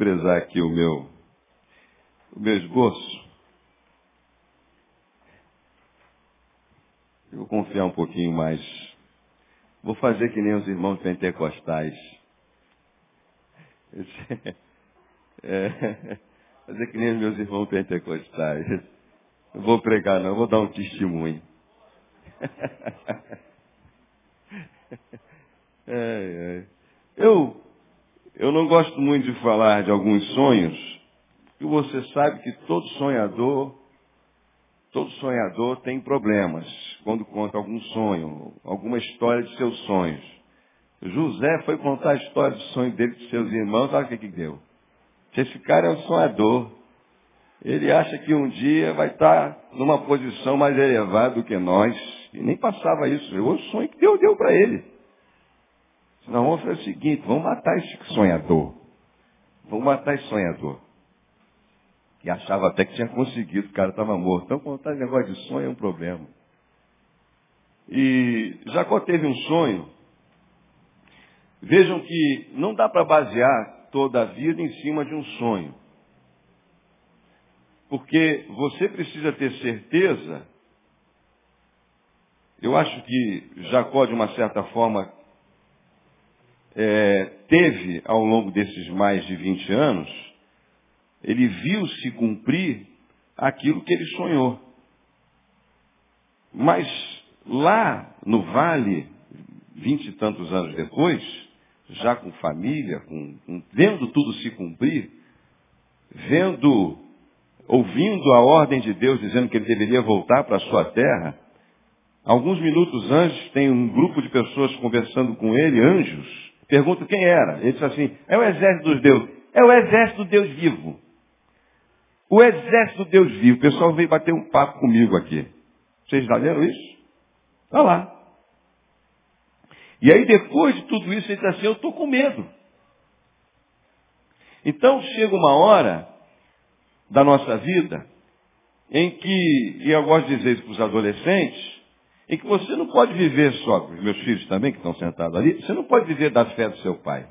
desprezar aqui o meu, o meu esboço. Eu vou confiar um pouquinho mais. Vou fazer que nem os irmãos pentecostais. É, fazer que nem os meus irmãos pentecostais. Não vou pregar, não, vou dar um testemunho. É, é. Eu, eu não gosto muito de falar de alguns sonhos, porque você sabe que todo sonhador, todo sonhador tem problemas quando conta algum sonho, alguma história de seus sonhos. José foi contar a história do sonho dele de seus irmãos, olha o que, que deu. Esse cara é um sonhador. Ele acha que um dia vai estar numa posição mais elevada do que nós. E nem passava isso. O sonho que Deus deu para ele. Senão vamos fazer o seguinte, vamos matar esse sonhador. Vamos matar esse sonhador. E achava até que tinha conseguido, o cara estava morto. Então contar negócio de sonho é um problema. E Jacó teve um sonho. Vejam que não dá para basear toda a vida em cima de um sonho. Porque você precisa ter certeza. Eu acho que Jacó, de uma certa forma, é, teve ao longo desses mais de 20 anos, ele viu se cumprir aquilo que ele sonhou. Mas lá no vale, vinte e tantos anos depois, já com família, com, com, vendo tudo se cumprir, vendo, ouvindo a ordem de Deus dizendo que ele deveria voltar para a sua terra, alguns minutos antes tem um grupo de pessoas conversando com ele, anjos, pergunta quem era. Ele diz assim, é o exército dos deuses. É o exército do Deus vivo. O exército do Deus vivo. O pessoal veio bater um papo comigo aqui. Vocês já leram isso? Está lá. E aí depois de tudo isso, ele diz assim, eu estou com medo. Então chega uma hora da nossa vida em que, e eu gosto de dizer isso para os adolescentes, em que você não pode viver só, os meus filhos também que estão sentados ali, você não pode viver da fé do seu pai.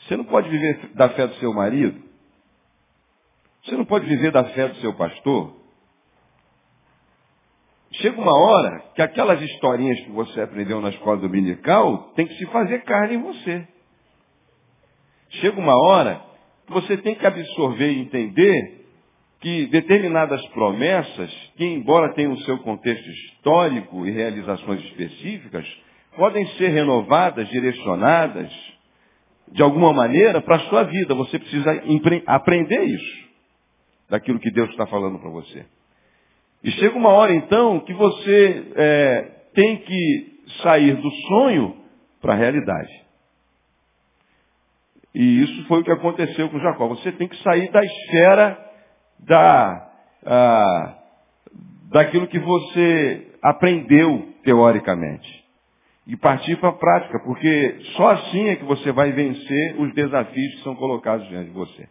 Você não pode viver da fé do seu marido. Você não pode viver da fé do seu pastor. Chega uma hora que aquelas historinhas que você aprendeu na escola dominical tem que se fazer carne em você. Chega uma hora que você tem que absorver e entender que determinadas promessas, que embora tenham o seu contexto histórico e realizações específicas, podem ser renovadas, direcionadas, de alguma maneira, para a sua vida. Você precisa aprender isso, daquilo que Deus está falando para você. E chega uma hora então que você é, tem que sair do sonho para a realidade. E isso foi o que aconteceu com Jacó. Você tem que sair da esfera da, ah, daquilo que você aprendeu teoricamente. E partir para a prática, porque só assim é que você vai vencer os desafios que são colocados diante de você.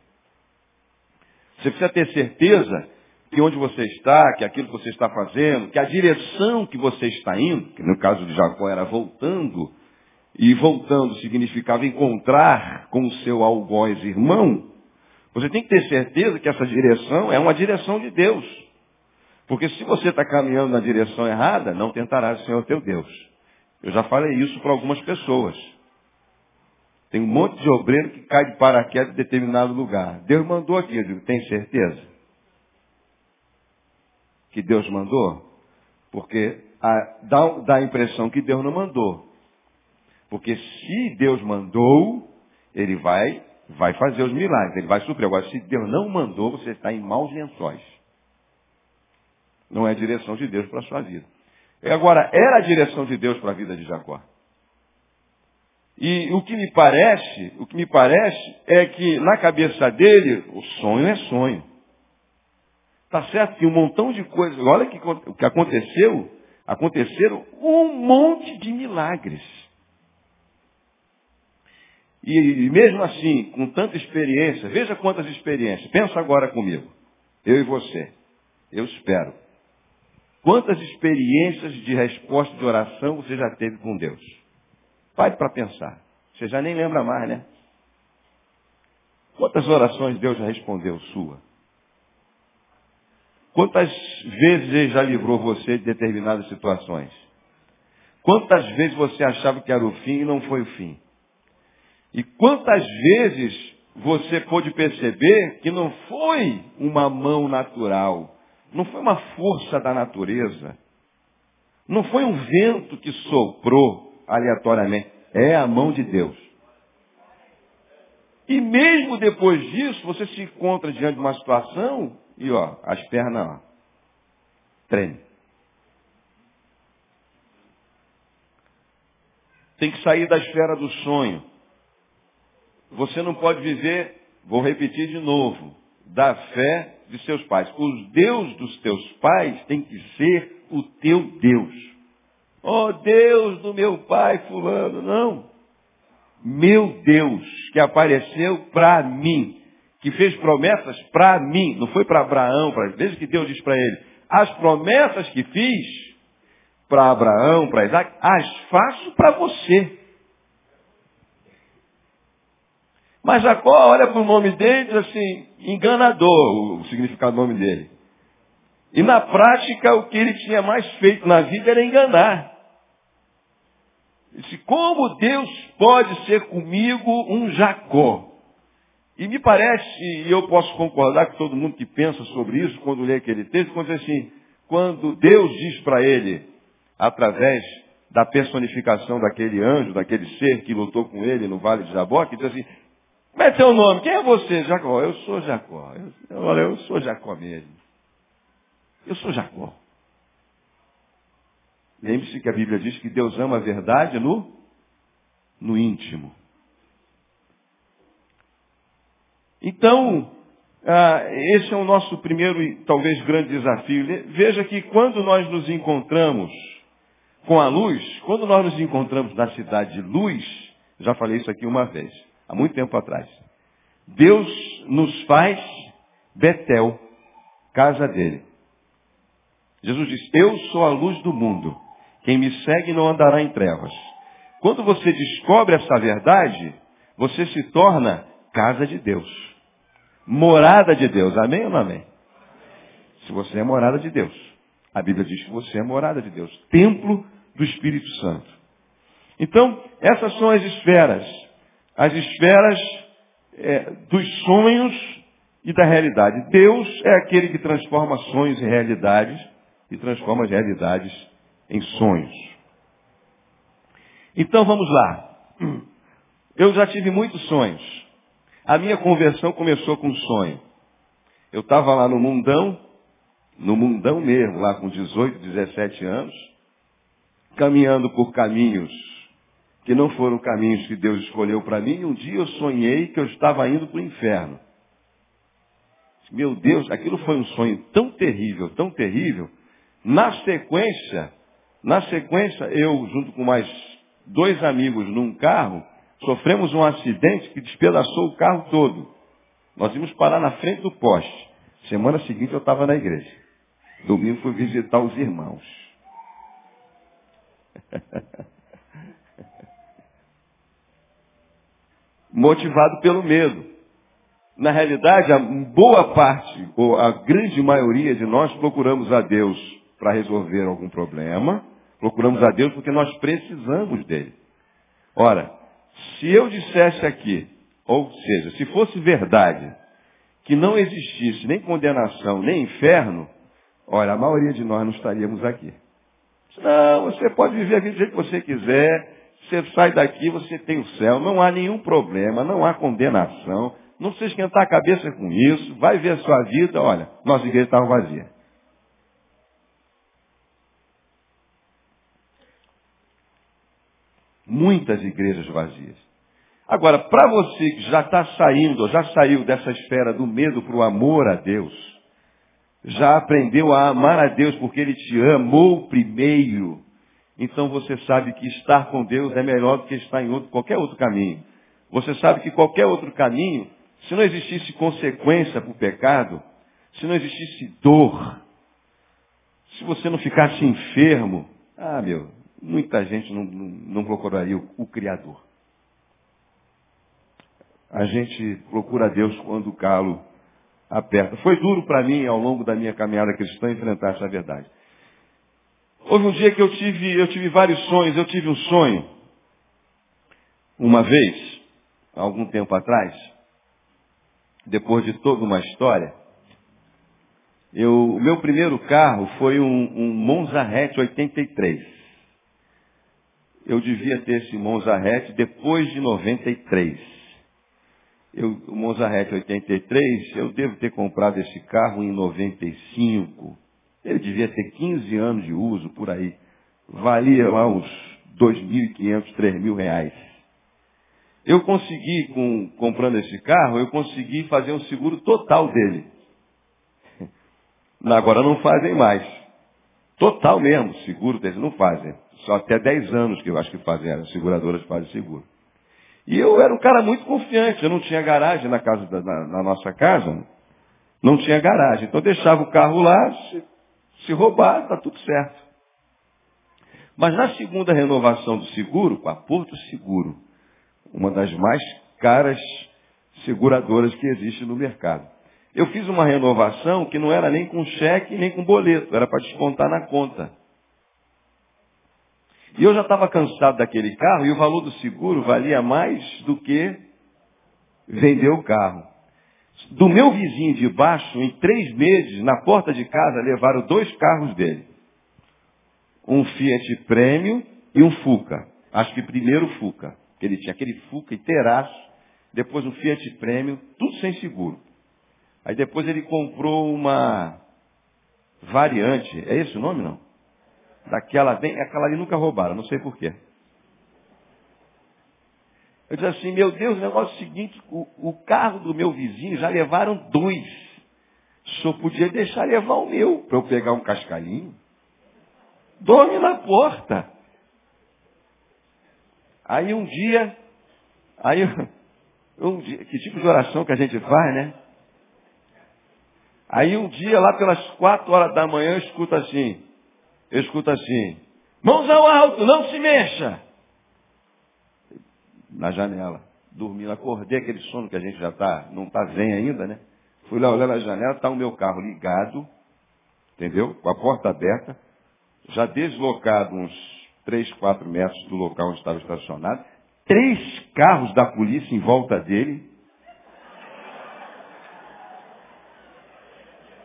Você precisa ter certeza que onde você está, que aquilo que você está fazendo, que a direção que você está indo, que no caso de Jacó era voltando, e voltando significava encontrar com o seu algoz irmão, você tem que ter certeza que essa direção é uma direção de Deus. Porque se você está caminhando na direção errada, não tentará o Senhor teu Deus. Eu já falei isso para algumas pessoas. Tem um monte de obreiro que cai de paraquedas em determinado lugar. Deus mandou aqui, eu digo, tem certeza? que Deus mandou? Porque a, dá, dá a impressão que Deus não mandou. Porque se Deus mandou, ele vai, vai fazer os milagres, ele vai suprir. Agora, se Deus não mandou, você está em maus lençóis. Não é a direção de Deus para a sua vida. Agora, era a direção de Deus para a vida de Jacó. E o que me parece, o que me parece é que na cabeça dele, o sonho é sonho. Tá certo que um montão de coisas. Olha que, o que aconteceu. Aconteceram um monte de milagres. E, mesmo assim, com tanta experiência, veja quantas experiências. Pensa agora comigo. Eu e você. Eu espero. Quantas experiências de resposta de oração você já teve com Deus? Pare para pensar. Você já nem lembra mais, né? Quantas orações Deus já respondeu sua? Quantas vezes Ele já livrou você de determinadas situações? Quantas vezes você achava que era o fim e não foi o fim? E quantas vezes você pôde perceber que não foi uma mão natural, não foi uma força da natureza, não foi um vento que soprou aleatoriamente, é a mão de Deus. E mesmo depois disso, você se encontra diante de uma situação e ó, as pernas ó, tremem. Tem que sair da esfera do sonho. Você não pode viver, vou repetir de novo, da fé de seus pais. Os Deus dos teus pais tem que ser o teu Deus. Oh Deus do meu pai fulano, não. Meu Deus, que apareceu para mim, que fez promessas para mim, não foi para Abraão, para veja que Deus diz para ele, as promessas que fiz para Abraão, para Isaac, as faço para você. Mas Jacó olha para o nome dele e diz assim, enganador, o significado do nome dele. E na prática, o que ele tinha mais feito na vida era enganar. Disse, como Deus pode ser comigo um Jacó? E me parece, e eu posso concordar com todo mundo que pensa sobre isso quando lê aquele texto, quando diz assim, quando Deus diz para ele, através da personificação daquele anjo, daquele ser que lutou com ele no Vale de Jabó, que diz assim, como é teu nome? Quem é você? Jacó. Eu sou Jacó. Eu, olha, eu sou Jacó mesmo. Eu sou Jacó. Lembre-se que a Bíblia diz que Deus ama a verdade no, no íntimo. Então, ah, esse é o nosso primeiro e talvez grande desafio. Veja que quando nós nos encontramos com a luz, quando nós nos encontramos na cidade de luz, já falei isso aqui uma vez, há muito tempo atrás. Deus nos faz Betel, casa dele. Jesus diz, eu sou a luz do mundo. Quem me segue não andará em trevas. Quando você descobre essa verdade, você se torna casa de Deus. Morada de Deus. Amém ou não amém? Se você é morada de Deus. A Bíblia diz que você é morada de Deus. Templo do Espírito Santo. Então, essas são as esferas as esferas é, dos sonhos e da realidade. Deus é aquele que transforma sonhos em realidades e transforma as realidades em sonhos. Então vamos lá. Eu já tive muitos sonhos. A minha conversão começou com um sonho. Eu estava lá no mundão, no mundão mesmo, lá com 18, 17 anos, caminhando por caminhos que não foram caminhos que Deus escolheu para mim, um dia eu sonhei que eu estava indo para o inferno. Meu Deus, aquilo foi um sonho tão terrível, tão terrível. Na sequência, na sequência, eu, junto com mais dois amigos num carro, sofremos um acidente que despedaçou o carro todo. Nós íamos parar na frente do poste. Semana seguinte eu estava na igreja. Domingo fui visitar os irmãos. motivado pelo medo. Na realidade, a boa parte, ou a grande maioria de nós procuramos a Deus para resolver algum problema, procuramos a Deus porque nós precisamos dele. Ora, se eu dissesse aqui, ou seja, se fosse verdade, que não existisse nem condenação, nem inferno, olha, a maioria de nós não estaríamos aqui. Não, você pode viver a vida do jeito que você quiser, você sai daqui, você tem o céu, não há nenhum problema, não há condenação, não precisa esquentar a cabeça com isso, vai ver a sua vida, olha, nossa igreja estava vazia. Muitas igrejas vazias. Agora, para você que já está saindo, já saiu dessa esfera do medo para o amor a Deus, já aprendeu a amar a Deus porque Ele te amou primeiro, então você sabe que estar com Deus é melhor do que estar em outro, qualquer outro caminho. Você sabe que qualquer outro caminho, se não existisse consequência para o pecado, se não existisse dor, se você não ficasse enfermo, ah, meu, muita gente não, não, procuraria o, o Criador. A gente procura Deus quando o calo aperta. Foi duro para mim, ao longo da minha caminhada cristã, enfrentar essa verdade. Houve um dia que eu tive, eu tive vários sonhos. Eu tive um sonho, uma vez, algum tempo atrás, depois de toda uma história, eu, o meu primeiro carro foi um, um Monza Hatch 83. Eu devia ter esse Monza Hatch depois de 93. Eu, o Monza Hatch 83, eu devo ter comprado esse carro em 95. Ele devia ter 15 anos de uso por aí. Valia lá uns 2.500, 3.000 reais. Eu consegui, com, comprando esse carro, eu consegui fazer um seguro total dele. Agora não fazem mais. Total mesmo, seguro deles não fazem. Só até 10 anos que eu acho que fazem, as seguradoras fazem seguro. E eu era um cara muito confiante, eu não tinha garagem na, casa da, na, na nossa casa, não tinha garagem. Então eu deixava o carro lá, se, roubar, está tudo certo. Mas na segunda renovação do seguro, com a Porto Seguro, uma das mais caras seguradoras que existe no mercado. Eu fiz uma renovação que não era nem com cheque, nem com boleto, era para descontar na conta. E eu já estava cansado daquele carro e o valor do seguro valia mais do que vender o carro. Do meu vizinho de baixo, em três meses, na porta de casa, levaram dois carros dele. Um Fiat Premium e um Fuca. Acho que primeiro o Fuca. Ele tinha aquele Fuca teraço. Depois um Fiat Premium, tudo sem seguro. Aí depois ele comprou uma variante. É esse o nome, não? Daquela bem, aquela ali nunca roubaram, não sei porquê. Eu disse assim, meu Deus, o negócio é o seguinte, o, o carro do meu vizinho já levaram dois. Só podia deixar levar o meu, para eu pegar um cascalhinho. Dorme na porta. Aí um dia, aí um dia, que tipo de oração que a gente faz, né? Aí um dia, lá pelas quatro horas da manhã, eu escuto assim, eu escuto assim, mãos ao alto, não se mexa. Na janela. Dormindo, acordei aquele sono que a gente já tá, não está zen ainda, né? Fui lá olhar na janela, está o meu carro ligado, entendeu? Com a porta aberta, já deslocado uns 3, 4 metros do local onde estava estacionado, três carros da polícia em volta dele,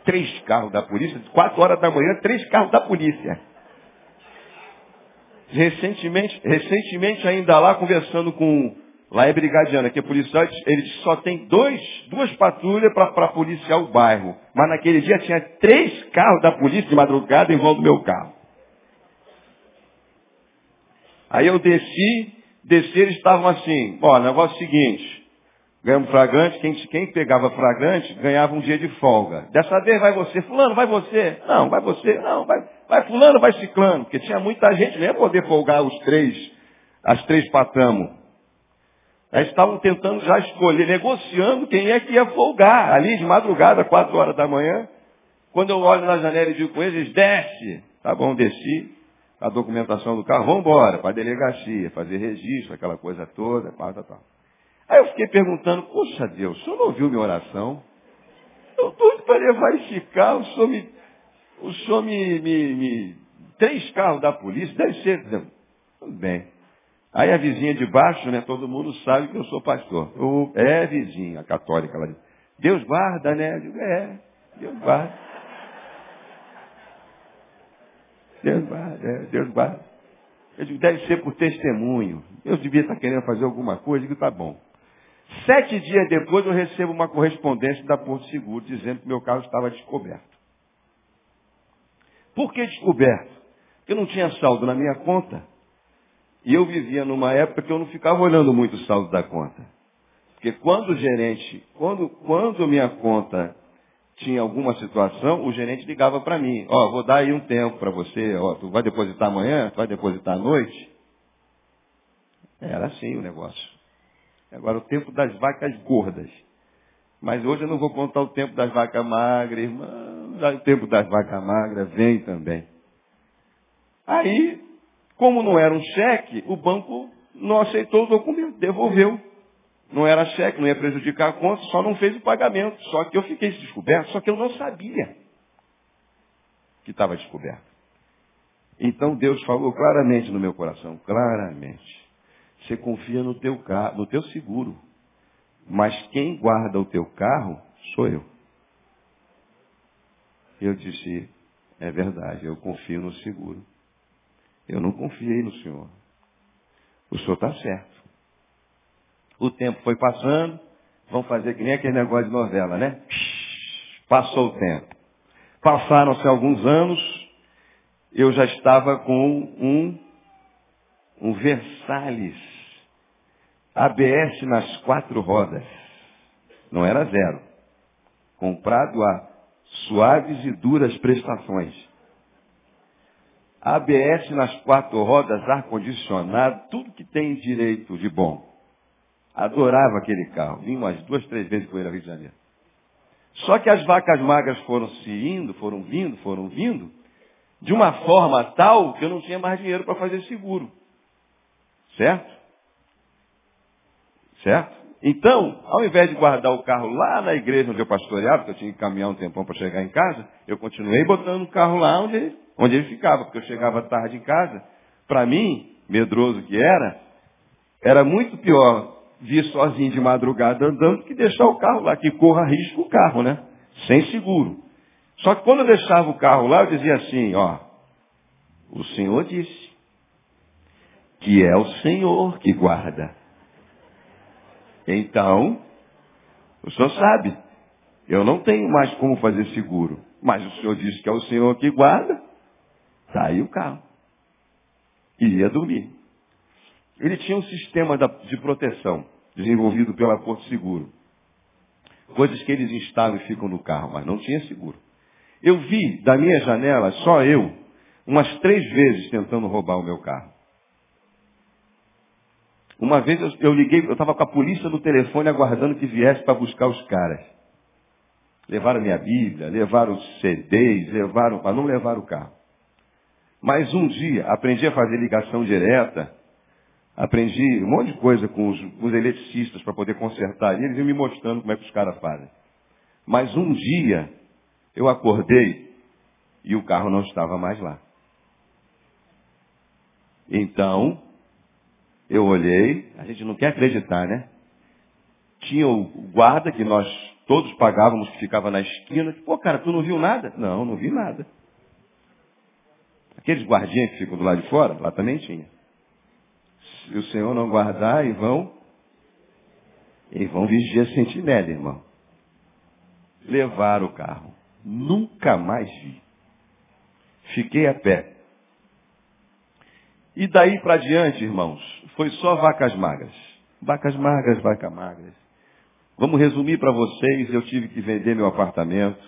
três carros da polícia, quatro horas da manhã, três carros da polícia. Recentemente, recentemente ainda lá conversando com, lá é brigadiana, que é policial, eles só tem dois, duas patrulhas para policiar o bairro. Mas naquele dia tinha três carros da polícia de madrugada em volta do meu carro. Aí eu desci, desci, eles estavam assim, ó, negócio é seguinte, Ganhamos flagrante, quem, quem pegava flagrante ganhava um dia de folga. Dessa vez vai você, fulano, vai você. Não, vai você, não, vai, vai fulano, vai ciclano. Porque tinha muita gente, nem ia poder folgar os três, as três patamos. Eles estavam tentando já escolher, negociando quem é que ia folgar. Ali de madrugada, quatro horas da manhã. Quando eu olho na janela e digo com eles, desce. Tá bom, desci. A documentação do carro, vamos embora, para a delegacia, fazer registro, aquela coisa toda, tal, tal. Aí eu fiquei perguntando, poxa Deus, o senhor não ouviu minha oração? Eu estou para levar esse carro, o senhor me. O senhor me, me, me. Três carros da polícia, deve ser. Tudo bem. Aí a vizinha de baixo, né? Todo mundo sabe que eu sou pastor. Eu, é vizinha, a católica. Deus guarda, né? Eu digo, é, Deus guarda. Deus guarda, é, Deus guarda. Eu digo, deve ser por testemunho. Eu devia estar querendo fazer alguma coisa, eu digo, tá bom. Sete dias depois eu recebo uma correspondência da Porto Seguro dizendo que meu carro estava descoberto. Por que descoberto? Porque eu não tinha saldo na minha conta. E eu vivia numa época que eu não ficava olhando muito o saldo da conta. Porque quando o gerente, quando, quando minha conta tinha alguma situação, o gerente ligava para mim, ó, oh, vou dar aí um tempo para você, ó, oh, tu vai depositar amanhã, tu vai depositar à noite. Era assim o negócio. Agora, o tempo das vacas gordas. Mas hoje eu não vou contar o tempo das vacas magras, irmão. O tempo das vacas magras vem também. Aí, como não era um cheque, o banco não aceitou o documento, devolveu. Não era cheque, não ia prejudicar a conta, só não fez o pagamento. Só que eu fiquei descoberto, só que eu não sabia que estava descoberto. Então Deus falou claramente no meu coração, claramente. Você confia no teu carro, no teu seguro. Mas quem guarda o teu carro sou eu. Eu disse, é verdade, eu confio no seguro. Eu não confiei no Senhor. O Senhor está certo. O tempo foi passando, vamos fazer que nem aquele negócio de novela, né? Passou o tempo. Passaram-se alguns anos, eu já estava com um, um Versalhes ABS nas quatro rodas. Não era zero. Comprado a suaves e duras prestações. ABS nas quatro rodas, ar-condicionado, tudo que tem direito de bom. Adorava aquele carro. Vim umas duas, três vezes com ele ao Rio de Janeiro. Só que as vacas magras foram se indo, foram vindo, foram vindo, de uma forma tal que eu não tinha mais dinheiro para fazer seguro. Certo? Certo? Então, ao invés de guardar o carro lá na igreja onde eu pastoreava, porque eu tinha que caminhar um tempão para chegar em casa, eu continuei botando o carro lá onde onde ele ficava, porque eu chegava tarde em casa. Para mim, medroso que era, era muito pior vir sozinho de madrugada andando que deixar o carro lá, que corra risco o carro, né? Sem seguro. Só que quando eu deixava o carro lá, eu dizia assim, ó, o Senhor disse que é o Senhor que guarda. Então, o senhor sabe, eu não tenho mais como fazer seguro. Mas o senhor disse que é o senhor que guarda, tá aí o carro. E ia dormir. Ele tinha um sistema de proteção desenvolvido pela Porto Seguro. Coisas que eles instalam e ficam no carro, mas não tinha seguro. Eu vi da minha janela, só eu, umas três vezes tentando roubar o meu carro. Uma vez eu, eu liguei, eu estava com a polícia no telefone aguardando que viesse para buscar os caras. Levaram minha Bíblia, levaram os CDs, levaram, para não levar o carro. Mas um dia aprendi a fazer ligação direta, aprendi um monte de coisa com os, com os eletricistas para poder consertar. E eles iam me mostrando como é que os caras fazem. Mas um dia eu acordei e o carro não estava mais lá. Então, eu olhei, a gente não quer acreditar, né? Tinha o guarda que nós todos pagávamos, que ficava na esquina. Pô, cara, tu não viu nada? Não, não vi nada. Aqueles guardinhas que ficam do lado de fora, lá também tinha. Se o Senhor não guardar, e vão, e vão vigiar sentinela, irmão. Levaram o carro. Nunca mais vi. Fiquei a pé. E daí para diante, irmãos, foi só vacas magras. Vacas magras, vacas magras. Vamos resumir para vocês, eu tive que vender meu apartamento,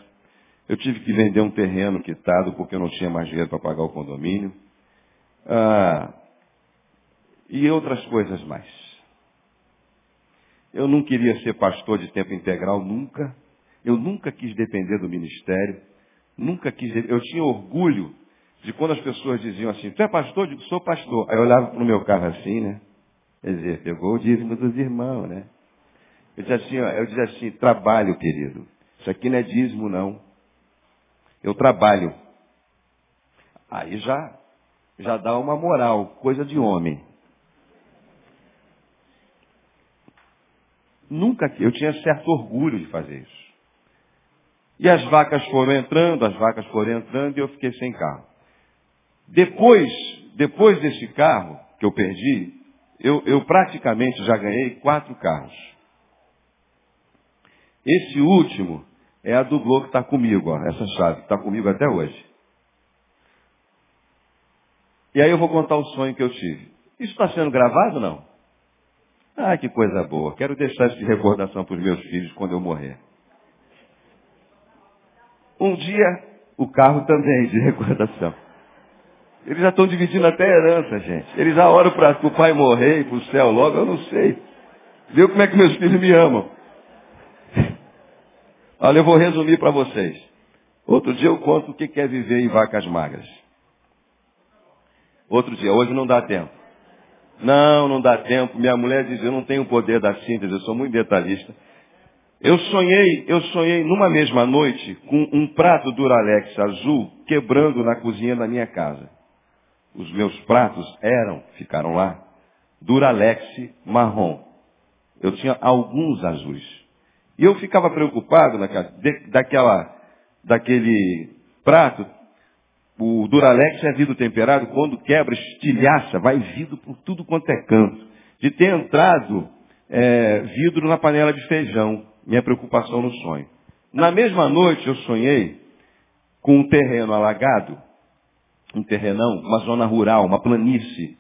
eu tive que vender um terreno quitado porque eu não tinha mais dinheiro para pagar o condomínio. Ah, e outras coisas mais. Eu não queria ser pastor de tempo integral, nunca. Eu nunca quis depender do ministério. Nunca quis. Eu tinha orgulho de quando as pessoas diziam assim, tu é pastor? Eu digo, sou pastor. Aí eu olhava para o meu carro assim, né? Quer dizer, pegou o dízimo dos irmãos, né? Eu dizia assim, ó, eu dizia assim, trabalho, querido. Isso aqui não é dízimo, não. Eu trabalho. Aí já, já dá uma moral, coisa de homem. Nunca, eu tinha certo orgulho de fazer isso. E as vacas foram entrando, as vacas foram entrando e eu fiquei sem carro. Depois, depois desse carro que eu perdi, eu, eu praticamente já ganhei quatro carros. Esse último é a Globo que está comigo, ó, essa chave, está comigo até hoje. E aí eu vou contar o sonho que eu tive. Isso está sendo gravado ou não? Ah, que coisa boa. Quero deixar isso de recordação para os meus filhos quando eu morrer. Um dia, o carro também de recordação. Eles já estão dividindo até herança, gente. Eles já oram para o pai morrer e para o céu logo, eu não sei. Viu como é que meus filhos me amam? Olha, eu vou resumir para vocês. Outro dia eu conto o que é viver em vacas magras. Outro dia, hoje não dá tempo. Não, não dá tempo. Minha mulher diz, eu não tenho o poder da síntese, eu sou muito detalhista. Eu sonhei, eu sonhei numa mesma noite com um prato Duralex azul quebrando na cozinha da minha casa. Os meus pratos eram, ficaram lá, Duralex marrom. Eu tinha alguns azuis. E eu ficava preocupado naquela, daquela, daquele prato. O Duralex é vidro temperado, quando quebra, estilhaça, vai vidro por tudo quanto é canto. De ter entrado é, vidro na panela de feijão minha preocupação no sonho. Na mesma noite eu sonhei com um terreno alagado, um terrenão, uma zona rural, uma planície,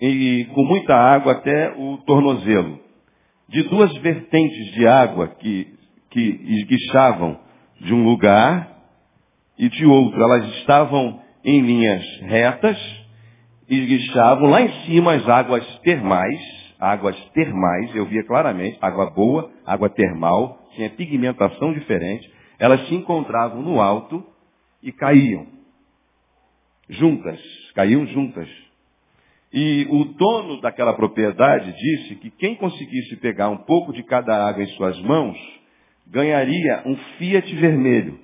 e com muita água até o tornozelo. De duas vertentes de água que, que esguichavam de um lugar e de outro. Elas estavam em linhas retas, esguichavam lá em cima as águas termais, águas termais, eu via claramente, água boa, água termal, tinha pigmentação diferente, elas se encontravam no alto e caíam. Juntas, caíam juntas. E o dono daquela propriedade disse que quem conseguisse pegar um pouco de cada água em suas mãos, ganharia um Fiat vermelho.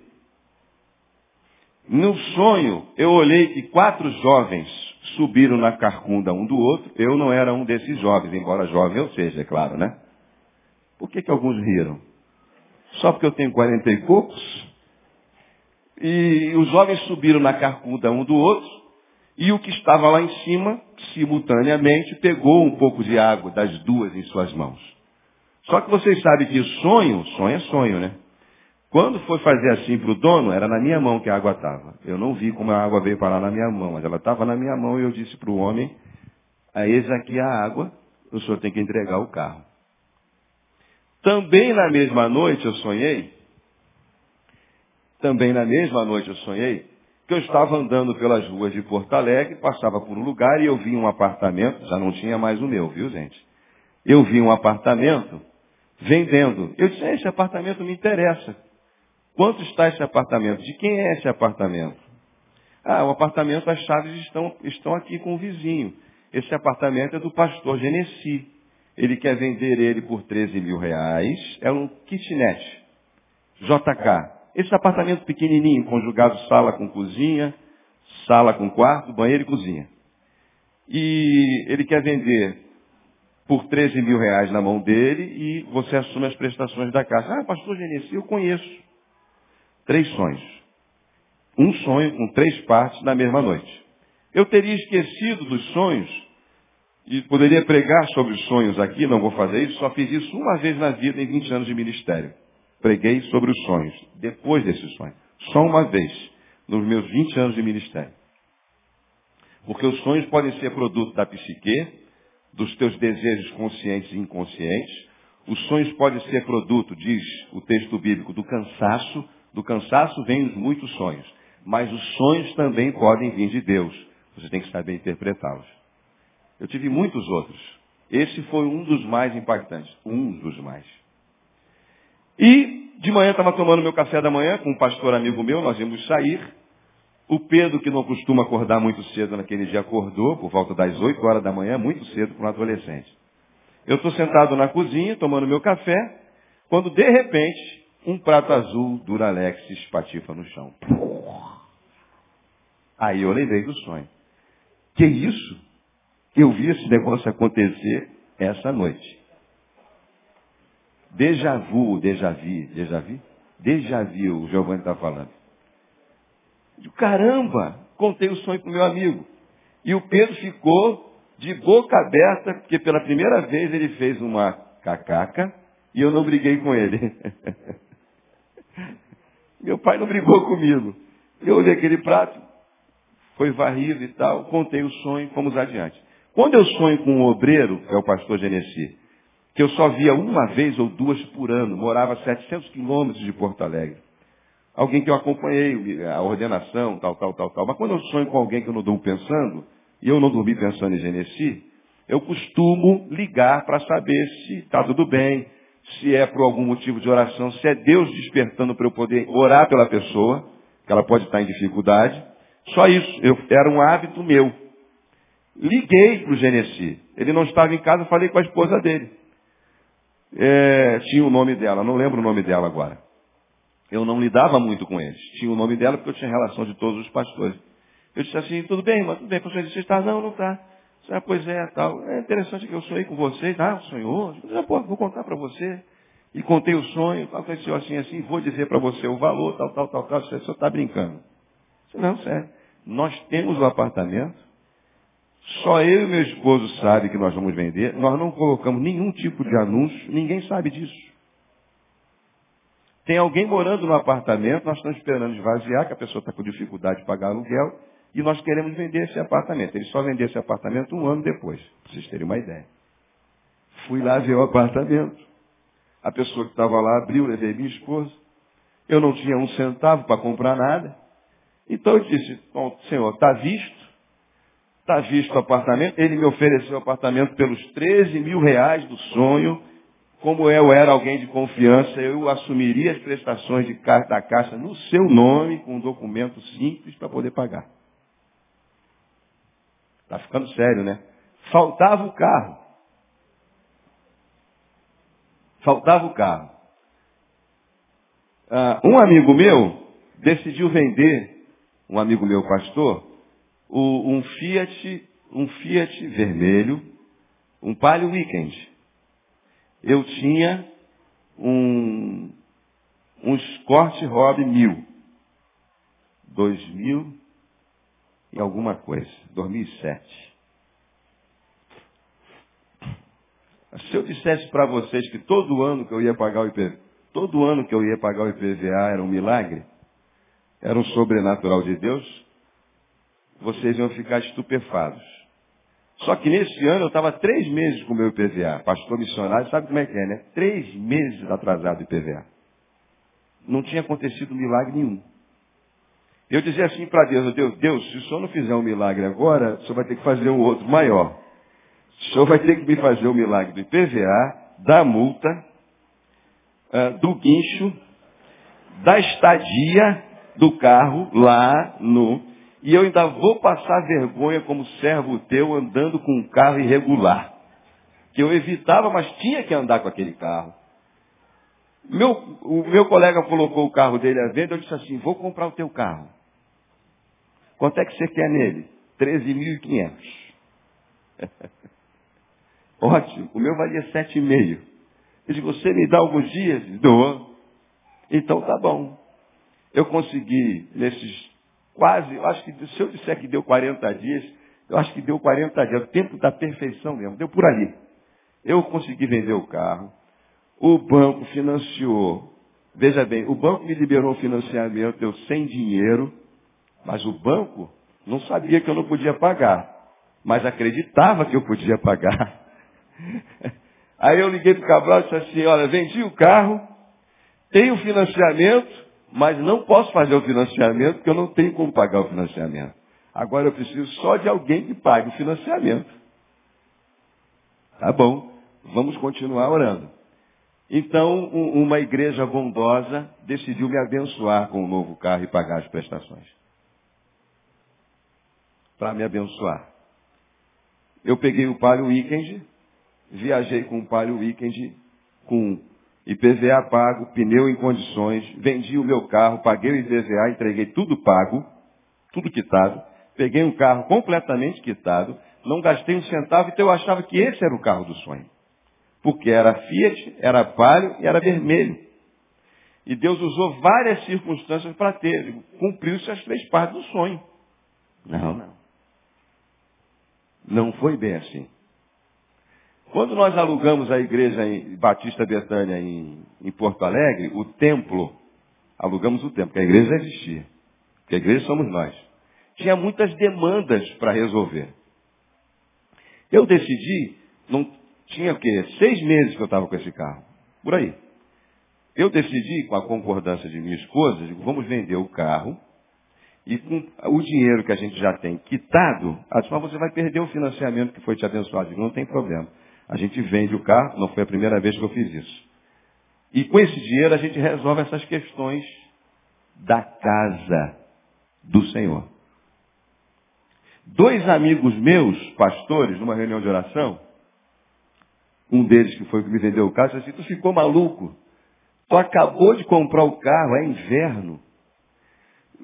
No sonho, eu olhei que quatro jovens subiram na carcunda um do outro. Eu não era um desses jovens, embora jovem eu seja, é claro, né? Por que, que alguns riram? Só porque eu tenho quarenta e poucos? E os jovens subiram na carcunda um do outro, e o que estava lá em cima, simultaneamente, pegou um pouco de água das duas em suas mãos. Só que vocês sabem que sonho, sonho é sonho, né? Quando foi fazer assim para o dono, era na minha mão que a água estava. Eu não vi como a água veio parar na minha mão, mas ela estava na minha mão e eu disse para o homem, eis aqui a água, o senhor tem que entregar o carro. Também na mesma noite eu sonhei, também na mesma noite eu sonhei, que eu estava andando pelas ruas de Porto Alegre, passava por um lugar e eu vi um apartamento, já não tinha mais o meu, viu gente? Eu vi um apartamento vendendo. Eu disse, esse apartamento me interessa. Quanto está esse apartamento? De quem é esse apartamento? Ah, o apartamento, as chaves estão, estão aqui com o vizinho. Esse apartamento é do pastor Genesi. Ele quer vender ele por 13 mil reais. É um kitnet. JK. Esse apartamento pequenininho, conjugado sala com cozinha, sala com quarto, banheiro e cozinha. E ele quer vender por 13 mil reais na mão dele e você assume as prestações da casa. Ah, pastor Genesi, eu conheço. Três sonhos. Um sonho com três partes na mesma noite. Eu teria esquecido dos sonhos e poderia pregar sobre os sonhos aqui, não vou fazer isso, só fiz isso uma vez na vida em 20 anos de ministério. Preguei sobre os sonhos, depois desses sonhos. Só uma vez, nos meus 20 anos de ministério. Porque os sonhos podem ser produto da psique, dos teus desejos conscientes e inconscientes. Os sonhos podem ser produto, diz o texto bíblico, do cansaço, do cansaço vêm os muitos sonhos. Mas os sonhos também podem vir de Deus. Você tem que saber interpretá-los. Eu tive muitos outros. Esse foi um dos mais impactantes. Um dos mais. E de manhã estava tomando meu café da manhã com um pastor amigo meu, nós íamos sair. O Pedro, que não costuma acordar muito cedo naquele dia, acordou por volta das 8 horas da manhã, muito cedo para um adolescente. Eu estou sentado na cozinha, tomando meu café, quando de repente um prato azul Duralex espatifa no chão. Aí eu lembrei do sonho. Que isso? Eu vi esse negócio acontecer essa noite. Deja vu, déjà vu, déjà vu? Déjà vu, o Giovanni está falando. Caramba, contei o sonho para o meu amigo. E o Pedro ficou de boca aberta, porque pela primeira vez ele fez uma cacaca e eu não briguei com ele. Meu pai não brigou comigo. Eu olhei aquele prato, foi varrido e tal, contei o sonho, fomos adiante. Quando eu sonho com um obreiro, é o pastor Genesi, que eu só via uma vez ou duas por ano, morava a 700 quilômetros de Porto Alegre. Alguém que eu acompanhei, a ordenação, tal, tal, tal, tal. Mas quando eu sonho com alguém que eu não durmo pensando, e eu não dormi pensando em Genesi, eu costumo ligar para saber se está tudo bem, se é por algum motivo de oração, se é Deus despertando para eu poder orar pela pessoa, que ela pode estar em dificuldade. Só isso, eu, era um hábito meu. Liguei para o Genesi. Ele não estava em casa, falei com a esposa dele. É, tinha o nome dela, não lembro o nome dela agora. Eu não lidava muito com eles. Tinha o nome dela porque eu tinha relação de todos os pastores. Eu disse assim, tudo bem, mas tudo bem. Pastor disse, está? Não, não está. Ah, pois é, tal. É interessante que eu sonhei com vocês. Ah, sonhou? Ah, pô, vou contar para você. E contei o sonho, aconteceu assim, assim, vou dizer para você o valor, tal, tal, tal, tal. Você só está brincando. Não, sério. Nós temos o um apartamento, só eu e meu esposo sabem que nós vamos vender. Nós não colocamos nenhum tipo de anúncio, ninguém sabe disso. Tem alguém morando no apartamento, nós estamos esperando esvaziar, que a pessoa está com dificuldade de pagar aluguel, e nós queremos vender esse apartamento. Ele só vendeu esse apartamento um ano depois, para vocês terem uma ideia. Fui lá ver o apartamento. A pessoa que estava lá abriu, levei minha esposa. Eu não tinha um centavo para comprar nada. Então eu disse, senhor, está visto? Está visto o apartamento? Ele me ofereceu o apartamento pelos 13 mil reais do sonho. Como eu era alguém de confiança, eu assumiria as prestações de, da Caixa no seu nome, com um documento simples para poder pagar. Está ficando sério, né? Faltava o carro. Faltava o carro. Uh, um amigo meu decidiu vender, um amigo meu pastor, o, um Fiat, um Fiat vermelho, um Palio Weekend. Eu tinha um, um Escort Hobby mil. Dois mil e alguma coisa. 2007. Se eu dissesse para vocês que todo ano que eu ia pagar o IPVA, todo ano que eu ia pagar o IPVA era um milagre, era um sobrenatural de Deus, vocês iam ficar estupefados. Só que nesse ano eu estava três meses com o meu IPVA. Pastor missionário, sabe como é que é, né? Três meses atrasado o IPVA. Não tinha acontecido milagre nenhum. Eu dizia assim para Deus, Deus, Deus, se o Senhor não fizer um milagre agora, o Senhor vai ter que fazer um outro maior. O Senhor vai ter que me fazer o milagre do IPVA, da multa, ah, do guincho, da estadia do carro lá no. E eu ainda vou passar vergonha como servo teu andando com um carro irregular. Que eu evitava, mas tinha que andar com aquele carro. Meu, o meu colega colocou o carro dele à venda, eu disse assim, vou comprar o teu carro. Quanto é que você quer nele? 13.500. Ótimo, o meu valia 7,5. Ele disse, você me dá alguns dias? Dou. Então tá bom. Eu consegui, nesses quase, eu acho que se eu disser que deu 40 dias, eu acho que deu 40 dias, o tempo da perfeição mesmo, deu por ali. Eu consegui vender o carro, o banco financiou, veja bem, o banco me liberou o financiamento, eu sem dinheiro, mas o banco não sabia que eu não podia pagar, mas acreditava que eu podia pagar. Aí eu liguei para o Cabral e disse assim, olha, vendi o carro, tenho financiamento, mas não posso fazer o financiamento porque eu não tenho como pagar o financiamento. Agora eu preciso só de alguém que pague o financiamento. Tá bom, vamos continuar orando. Então, uma igreja bondosa decidiu me abençoar com o um novo carro e pagar as prestações para me abençoar. Eu peguei o Palio Weekend, viajei com o Palio Weekend com IPVA pago, pneu em condições, vendi o meu carro, paguei o IPVA, entreguei tudo pago, tudo quitado, peguei um carro completamente quitado, não gastei um centavo, então eu achava que esse era o carro do sonho. Porque era Fiat, era Palio e era vermelho. E Deus usou várias circunstâncias para ter. Cumpriu-se as três partes do sonho. Não, não. Não foi bem assim. Quando nós alugamos a igreja em Batista Betânia em, em Porto Alegre, o templo, alugamos o templo, porque a igreja já existia. Porque a igreja somos nós. Tinha muitas demandas para resolver. Eu decidi, não tinha o quê? Seis meses que eu estava com esse carro. Por aí. Eu decidi, com a concordância de minha esposa, digo, vamos vender o carro E com o dinheiro que a gente já tem quitado, a pessoa você vai perder o financiamento que foi te abençoado. Digo, não tem problema. A gente vende o carro, não foi a primeira vez que eu fiz isso. E com esse dinheiro a gente resolve essas questões da casa do Senhor. Dois amigos meus, pastores, numa reunião de oração, um deles que foi o que me vendeu o carro, disse assim, tu ficou maluco. Tu acabou de comprar o carro, é inverno.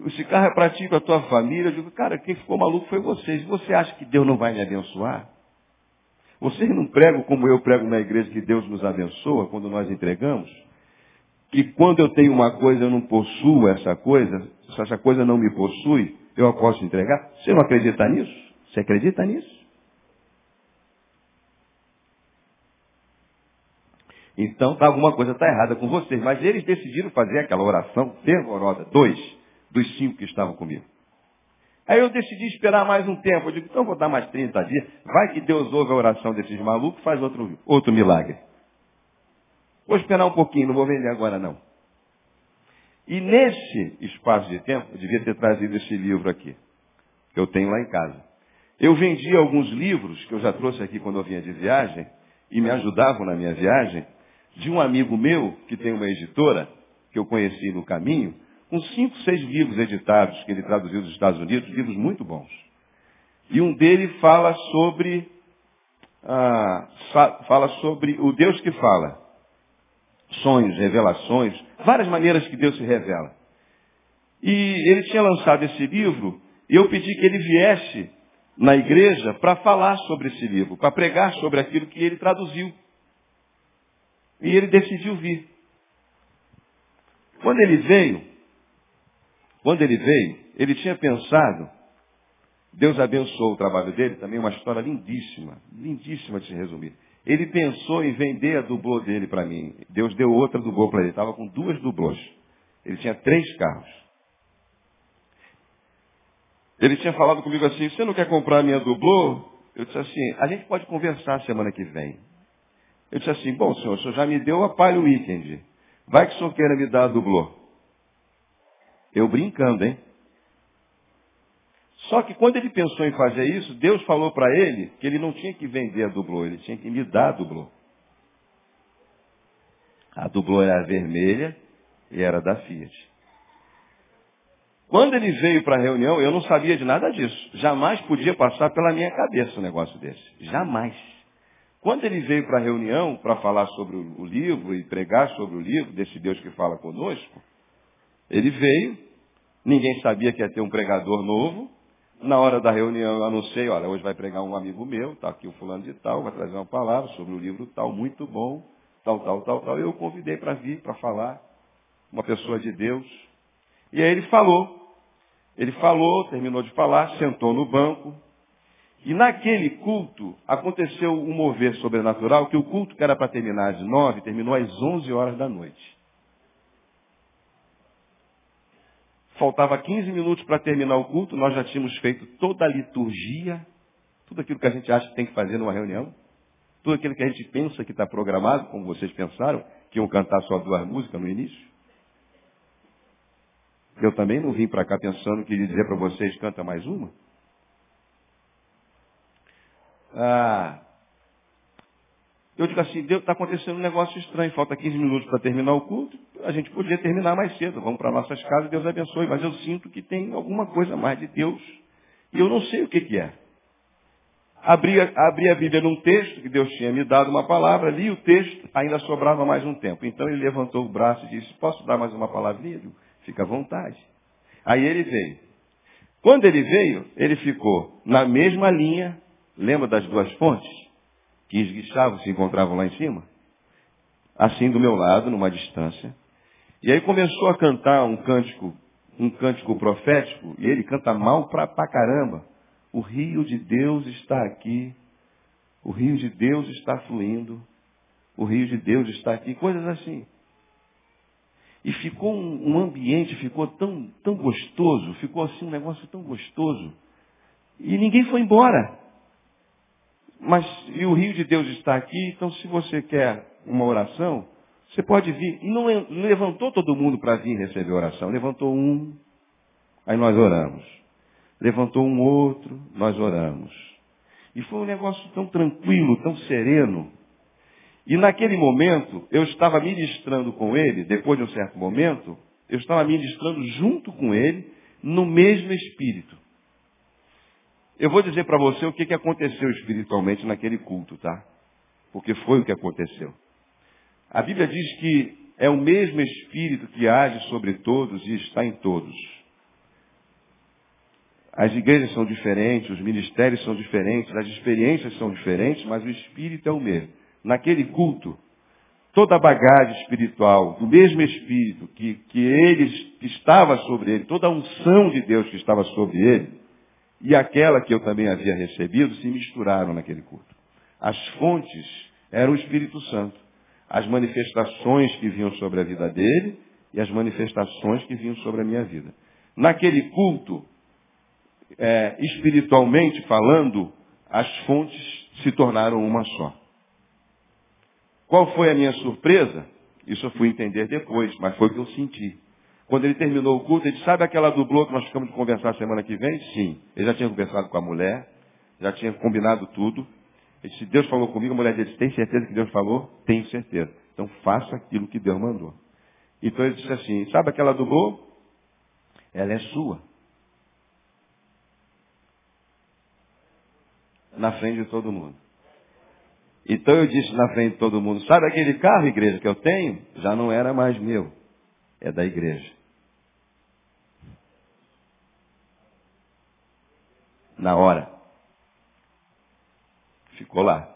Esse carro é para ti, para a tua família. Eu digo, cara, quem ficou maluco foi vocês. Você acha que Deus não vai me abençoar? Vocês não pregam como eu prego na igreja que Deus nos abençoa quando nós entregamos? Que quando eu tenho uma coisa, eu não possuo essa coisa, se essa coisa não me possui, eu a posso entregar? Você não acredita nisso? Você acredita nisso? Então, tá, alguma coisa está errada com vocês. Mas eles decidiram fazer aquela oração fervorosa. Dois dos cinco que estavam comigo. Aí eu decidi esperar mais um tempo. Eu digo, então vou dar mais 30 dias. Vai que Deus ouve a oração desses malucos e faz outro, outro milagre. Vou esperar um pouquinho, não vou vender agora não. E nesse espaço de tempo, eu devia ter trazido esse livro aqui, que eu tenho lá em casa. Eu vendi alguns livros que eu já trouxe aqui quando eu vinha de viagem, e me ajudavam na minha viagem, de um amigo meu, que tem uma editora, que eu conheci no caminho, com cinco, seis livros editados que ele traduziu dos Estados Unidos, livros muito bons. E um dele fala sobre ah, fala sobre o Deus que fala. Sonhos, revelações, várias maneiras que Deus se revela. E ele tinha lançado esse livro, e eu pedi que ele viesse na igreja para falar sobre esse livro, para pregar sobre aquilo que ele traduziu. E ele decidiu vir. Quando ele veio, quando ele veio, ele tinha pensado, Deus abençoou o trabalho dele, também uma história lindíssima, lindíssima de se resumir. Ele pensou em vender a dublô dele para mim. Deus deu outra dublô para ele. Estava com duas dublôs. Ele tinha três carros. Ele tinha falado comigo assim, você não quer comprar a minha dublô? Eu disse assim, a gente pode conversar semana que vem. Eu disse assim, bom senhor, o senhor já me deu a Palio Weekend. Vai que o senhor queira me dar a dublô. Eu brincando, hein? Só que quando ele pensou em fazer isso, Deus falou para ele que ele não tinha que vender a dublô, ele tinha que me dar a dublô. A dublô era vermelha e era da Fiat. Quando ele veio para a reunião, eu não sabia de nada disso. Jamais podia passar pela minha cabeça um negócio desse. Jamais. Quando ele veio para a reunião para falar sobre o livro e pregar sobre o livro desse Deus que fala conosco, ele veio, ninguém sabia que ia ter um pregador novo. Na hora da reunião eu anunciei, olha, hoje vai pregar um amigo meu, está aqui o fulano de tal, vai trazer uma palavra sobre o livro tal, muito bom, tal, tal, tal, tal. Eu o convidei para vir, para falar, uma pessoa de Deus. E aí ele falou. Ele falou, terminou de falar, sentou no banco, e naquele culto aconteceu um mover sobrenatural, que o culto que era para terminar às nove, terminou às onze horas da noite. Faltava 15 minutos para terminar o culto, nós já tínhamos feito toda a liturgia, tudo aquilo que a gente acha que tem que fazer numa reunião, tudo aquilo que a gente pensa que está programado, como vocês pensaram, que iam cantar só duas músicas no início. Eu também não vim para cá pensando que dizer para vocês, canta mais uma. Ah, eu digo assim, Deus, está acontecendo um negócio estranho, falta 15 minutos para terminar o culto, a gente podia terminar mais cedo, vamos para nossas casas, Deus abençoe, mas eu sinto que tem alguma coisa mais de Deus, e eu não sei o que, que é. Abri, abri a Bíblia num texto, que Deus tinha me dado uma palavra, li o texto, ainda sobrava mais um tempo. Então ele levantou o braço e disse, posso dar mais uma palavrinha? Fica à vontade. Aí ele veio. Quando ele veio, ele ficou na mesma linha, lembra das duas fontes? Que esguichavam, se encontravam lá em cima, assim do meu lado, numa distância. E aí começou a cantar um cântico, um cântico profético, e ele canta mal pra, pra caramba. O rio de Deus está aqui, o rio de Deus está fluindo, o rio de Deus está aqui, coisas assim. E ficou um, um ambiente, ficou tão, tão gostoso, ficou assim um negócio tão gostoso. E ninguém foi embora. Mas e o rio de Deus está aqui, então se você quer uma oração, você pode vir. E não levantou todo mundo para vir receber oração, levantou um. Aí nós oramos. Levantou um outro, nós oramos. E foi um negócio tão tranquilo, tão sereno. E naquele momento, eu estava ministrando com ele, depois de um certo momento, eu estava ministrando junto com ele, no mesmo espírito. Eu vou dizer para você o que, que aconteceu espiritualmente naquele culto, tá? Porque foi o que aconteceu. A Bíblia diz que é o mesmo Espírito que age sobre todos e está em todos. As igrejas são diferentes, os ministérios são diferentes, as experiências são diferentes, mas o Espírito é o mesmo. Naquele culto, toda a bagagem espiritual, do mesmo Espírito que, que, ele, que estava sobre ele, toda a unção de Deus que estava sobre ele, e aquela que eu também havia recebido, se misturaram naquele culto. As fontes eram o Espírito Santo as manifestações que vinham sobre a vida dele e as manifestações que vinham sobre a minha vida. Naquele culto, é, espiritualmente falando, as fontes se tornaram uma só. Qual foi a minha surpresa? Isso eu fui entender depois, mas foi o que eu senti. Quando ele terminou o culto, ele disse, sabe aquela dublô que nós ficamos de conversar semana que vem? Sim. Ele já tinha conversado com a mulher, já tinha combinado tudo. Ele disse, Deus falou comigo, a mulher disse, tem certeza que Deus falou? Tenho certeza. Então faça aquilo que Deus mandou. Então ele disse assim, sabe aquela gol? Ela é sua. Na frente de todo mundo. Então eu disse na frente de todo mundo, sabe aquele carro, igreja, que eu tenho? Já não era mais meu. É da igreja. Na hora. Ficou lá.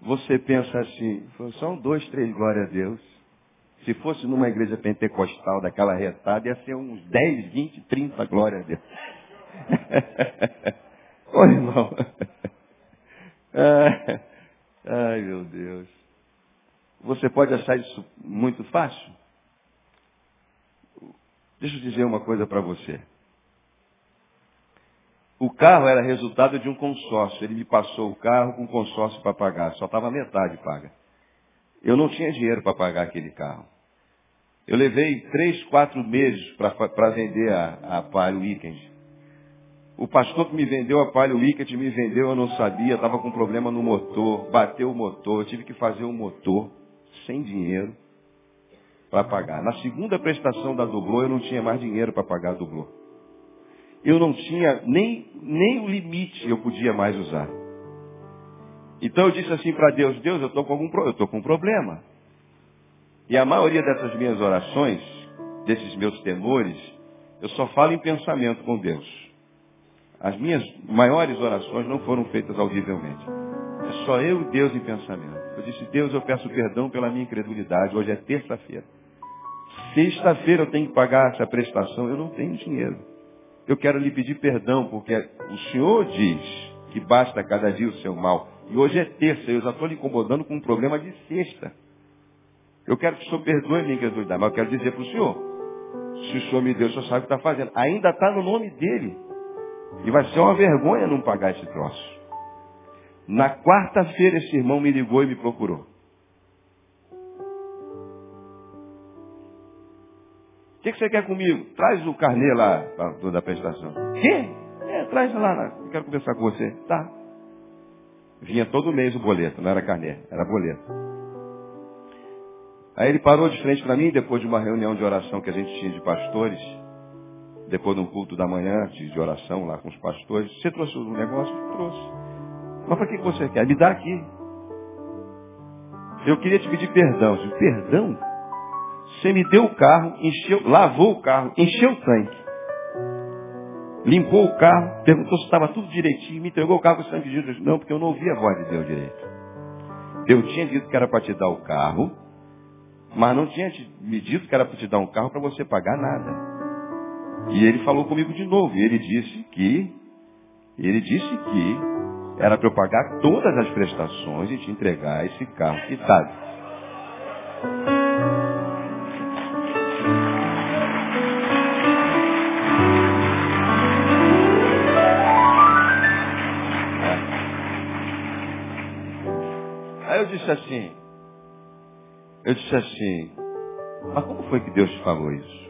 Você pensa assim, são dois, três, glória a Deus. Se fosse numa igreja pentecostal daquela retada, ia ser uns 10, 20, 30, glória a Deus. Oi, irmão. Ai, meu Deus. Você pode achar isso muito fácil? Deixa eu dizer uma coisa para você. O carro era resultado de um consórcio. Ele me passou o carro com consórcio para pagar. Só estava metade paga. Eu não tinha dinheiro para pagar aquele carro. Eu levei três, quatro meses para vender a, a Palio Weekend. O pastor que me vendeu a Palio Weekend me vendeu, eu não sabia, estava com problema no motor, bateu o motor, eu tive que fazer o motor sem dinheiro para pagar. Na segunda prestação da Dublô, eu não tinha mais dinheiro para pagar a Dublô eu não tinha nem, nem o limite eu podia mais usar. Então eu disse assim para Deus, Deus, eu estou com, algum, eu com um problema. E a maioria dessas minhas orações, desses meus temores, eu só falo em pensamento com Deus. As minhas maiores orações não foram feitas audivelmente. É só eu e Deus em pensamento. Eu disse, Deus, eu peço perdão pela minha incredulidade. Hoje é terça-feira. Sexta-feira eu tenho que pagar essa prestação. Eu não tenho dinheiro eu quero lhe pedir perdão, porque o Senhor diz que basta cada dia o seu mal. E hoje é terça, eu já estou lhe incomodando com um problema de sexta. Eu quero que o Senhor perdoe minha incredulidade, mas eu quero dizer para o Senhor, se o Senhor me deu, o Senhor sabe o que está fazendo. Ainda está no nome dele. E vai ser uma vergonha não pagar esse troço. Na quarta-feira esse irmão me ligou e me procurou. Que, que, você quer comigo? Traz o carnê lá da prestação. Quê? É, traz lá. Eu quero conversar com você. Tá. Vinha todo mês o boleto, não era carnê, era boleto. Aí ele parou de frente para mim, depois de uma reunião de oração que a gente tinha de pastores, depois de um culto da manhã, de oração lá com os pastores. Você trouxe um negócio? Trouxe. Mas para que você quer? Me dá aqui. Eu queria te pedir perdão. Perdão? Você me deu o carro, encheu, lavou o carro, encheu o tanque. Limpou o carro, perguntou se estava tudo direitinho, me entregou o carro com o sangue de Jesus. Não, porque eu não ouvi a voz de Deus direito. Eu tinha dito que era para te dar o carro, mas não tinha me dito que era para te dar um carro para você pagar nada. E ele falou comigo de novo. E ele disse que, ele disse que era para eu pagar todas as prestações e te entregar esse carro quitado. Disse assim, eu disse assim, mas como foi que Deus falou isso?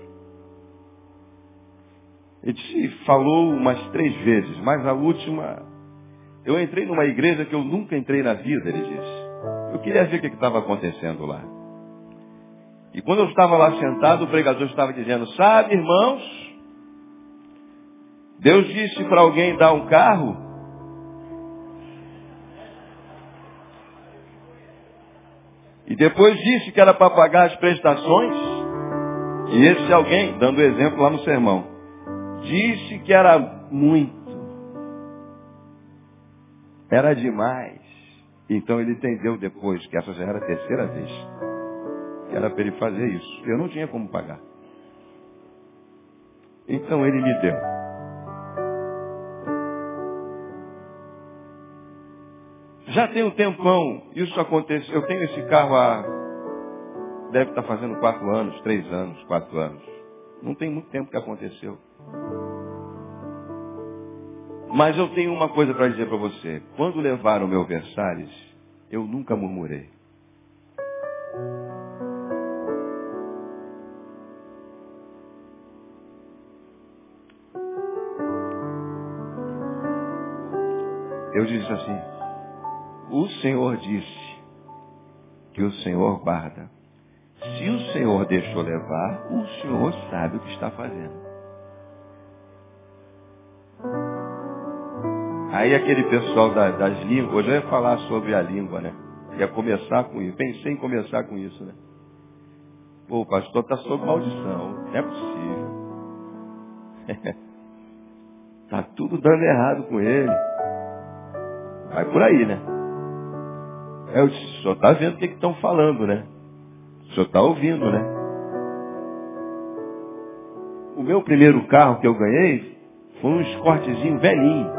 Ele disse, falou umas três vezes, mas a última, eu entrei numa igreja que eu nunca entrei na vida, ele disse. Eu queria ver o que estava acontecendo lá. E quando eu estava lá sentado, o pregador estava dizendo, sabe, irmãos, Deus disse para alguém dar um carro. Depois disse que era para pagar as prestações. E esse alguém, dando exemplo lá no sermão, disse que era muito. Era demais. Então ele entendeu depois que essa já era a terceira vez. Que era para ele fazer isso. Eu não tinha como pagar. Então ele me deu. Já tem um tempão, isso aconteceu. Eu tenho esse carro há. Deve estar fazendo quatro anos, três anos, quatro anos. Não tem muito tempo que aconteceu. Mas eu tenho uma coisa para dizer para você. Quando levaram o meu Versalhes, eu nunca murmurei. Eu disse assim, o Senhor disse que o Senhor guarda. Se o Senhor deixou levar, o Senhor sabe o que está fazendo. Aí aquele pessoal da, das línguas, hoje eu ia falar sobre a língua, né? Ia começar com isso. Pensei em começar com isso, né? Pô, o pastor está sob maldição. Não é possível. Está tudo dando errado com ele. Vai por aí, né? É, o senhor está vendo o que estão falando, né? O senhor está ouvindo, né? O meu primeiro carro que eu ganhei foi um escortezinho velhinho.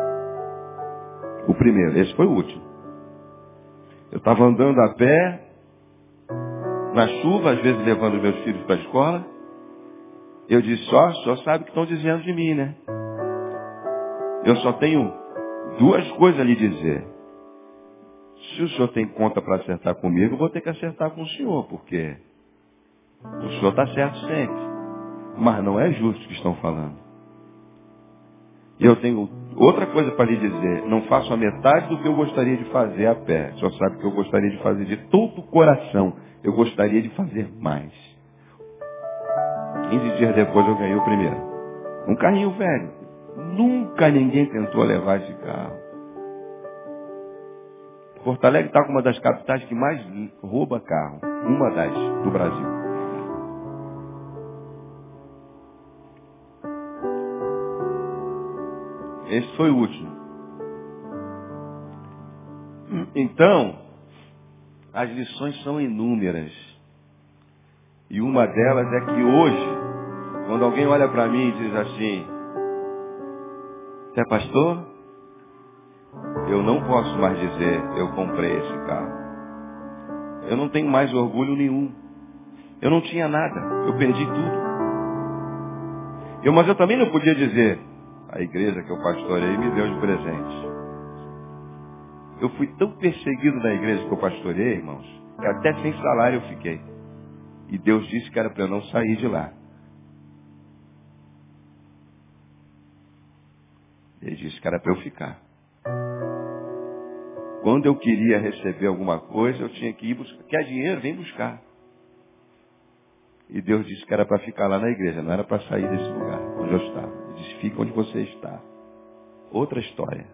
O primeiro, esse foi o último. Eu estava andando a pé, na chuva, às vezes levando meus filhos para a escola. Eu disse, ó, o senhor sabe o que estão dizendo de mim, né? Eu só tenho duas coisas a lhe dizer. Se o senhor tem conta para acertar comigo, eu vou ter que acertar com o senhor, porque o senhor está certo sempre. Mas não é justo o que estão falando. E eu tenho outra coisa para lhe dizer. Não faço a metade do que eu gostaria de fazer a pé. Senhor sabe que eu gostaria de fazer de todo o coração. Eu gostaria de fazer mais. 15 dias depois eu ganhei o primeiro. Um carrinho velho. Nunca ninguém tentou levar esse carro. Porto Alegre está com uma das capitais que mais rouba carro. Uma das do Brasil. Esse foi o último. Então, as lições são inúmeras. E uma delas é que hoje, quando alguém olha para mim e diz assim, você é pastor? Eu não posso mais dizer eu comprei esse carro. Eu não tenho mais orgulho nenhum. Eu não tinha nada. Eu perdi tudo. Eu, mas eu também não podia dizer a igreja que eu pastorei me deu de presente. Eu fui tão perseguido na igreja que eu pastorei, irmãos, que até sem salário eu fiquei. E Deus disse que era para eu não sair de lá. Ele disse que era para eu ficar. Quando eu queria receber alguma coisa, eu tinha que ir buscar. Quer dinheiro? Vem buscar. E Deus disse que era para ficar lá na igreja, não era para sair desse lugar onde eu estava. Ele disse, fica onde você está. Outra história.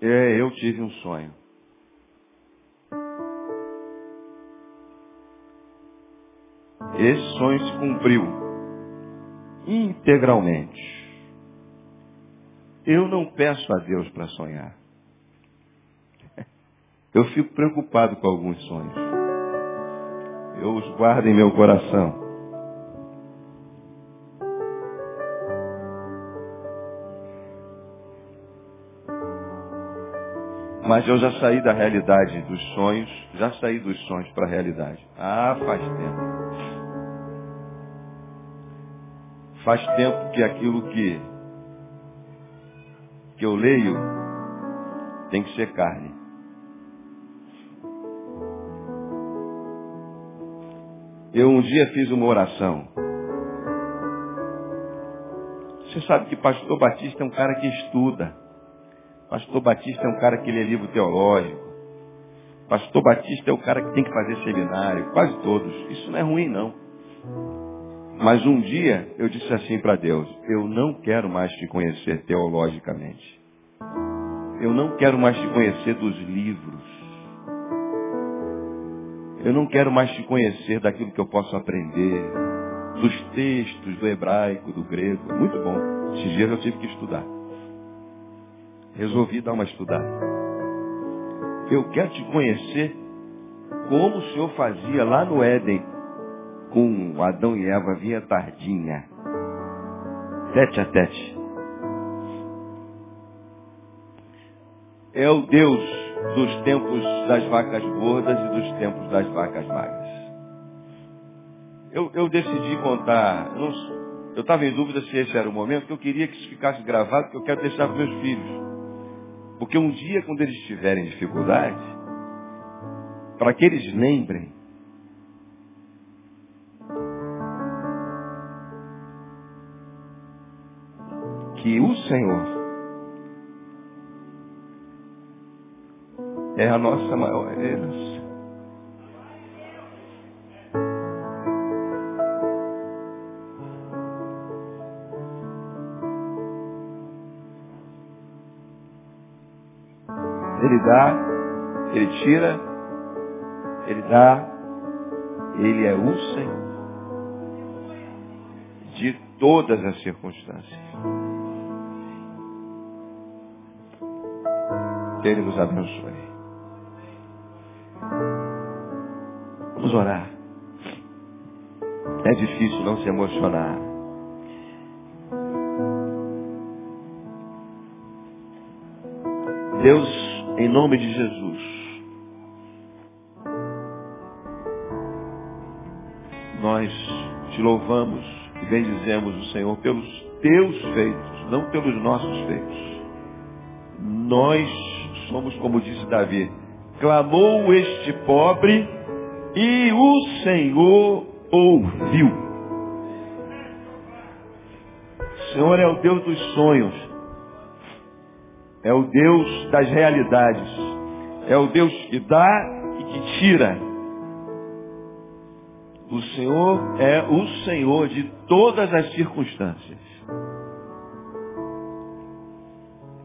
É, eu tive um sonho. Esse sonho se cumpriu integralmente. Eu não peço a Deus para sonhar. Eu fico preocupado com alguns sonhos. Eu os guardo em meu coração. Mas eu já saí da realidade dos sonhos, já saí dos sonhos para a realidade. Ah, faz tempo. Faz tempo que aquilo que, que eu leio tem que ser carne. Eu um dia fiz uma oração. Você sabe que pastor Batista é um cara que estuda. Pastor Batista é um cara que lê livro teológico. Pastor Batista é o cara que tem que fazer seminário, quase todos. Isso não é ruim, não. Mas um dia eu disse assim para Deus: Eu não quero mais te conhecer teologicamente. Eu não quero mais te conhecer dos livros. Eu não quero mais te conhecer daquilo que eu posso aprender, dos textos do hebraico, do grego. É muito bom. Esses dias eu tive que estudar. Resolvi dar uma estudada. Eu quero te conhecer como o Senhor fazia lá no Éden com Adão e Eva vinha tardinha. Tete a tete. É o Deus dos tempos das vacas gordas e dos tempos das vacas magras. Eu, eu decidi contar, eu estava em dúvida se esse era o momento, que eu queria que isso ficasse gravado, que eu quero deixar para meus filhos. Porque um dia, quando eles estiverem em dificuldade, para que eles lembrem que o Senhor é a nossa maior herança. Ele dá, ele tira, ele dá, ele é o Senhor de todas as circunstâncias. Que Ele nos abençoe. Vamos orar. É difícil não se emocionar. Deus, em nome de Jesus, nós te louvamos e bendizemos o Senhor pelos teus feitos, não pelos nossos feitos. Nós somos como disse Davi, clamou este pobre e o Senhor ouviu. O Senhor é o Deus dos sonhos. É o Deus das realidades. É o Deus que dá e que tira. O Senhor é o Senhor de todas as circunstâncias.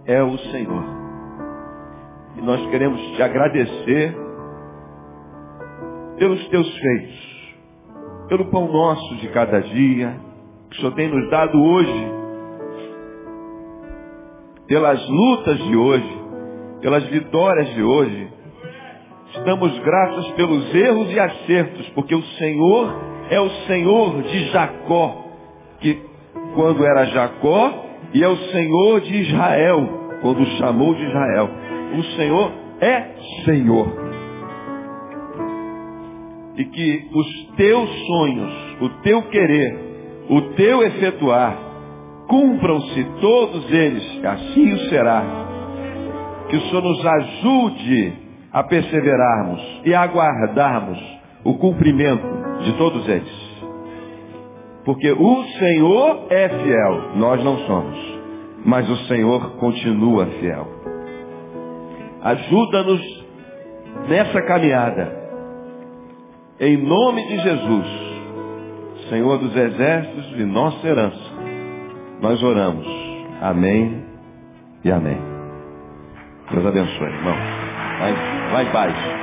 É o Senhor. Nós queremos te agradecer pelos teus feitos, pelo pão nosso de cada dia, que o Senhor tem nos dado hoje, pelas lutas de hoje, pelas vitórias de hoje. Estamos gratos pelos erros e acertos, porque o Senhor é o Senhor de Jacó, que quando era Jacó, e é o Senhor de Israel, quando chamou de Israel. O Senhor é Senhor e que os teus sonhos, o teu querer, o teu efetuar, cumpram-se todos eles, assim o será. Que o Senhor nos ajude a perseverarmos e a aguardarmos o cumprimento de todos eles. Porque o Senhor é fiel, nós não somos, mas o Senhor continua fiel. Ajuda-nos nessa caminhada em nome de Jesus, Senhor dos exércitos e nossa herança, nós oramos. Amém e amém. Deus abençoe, irmão. Vai, vai em paz.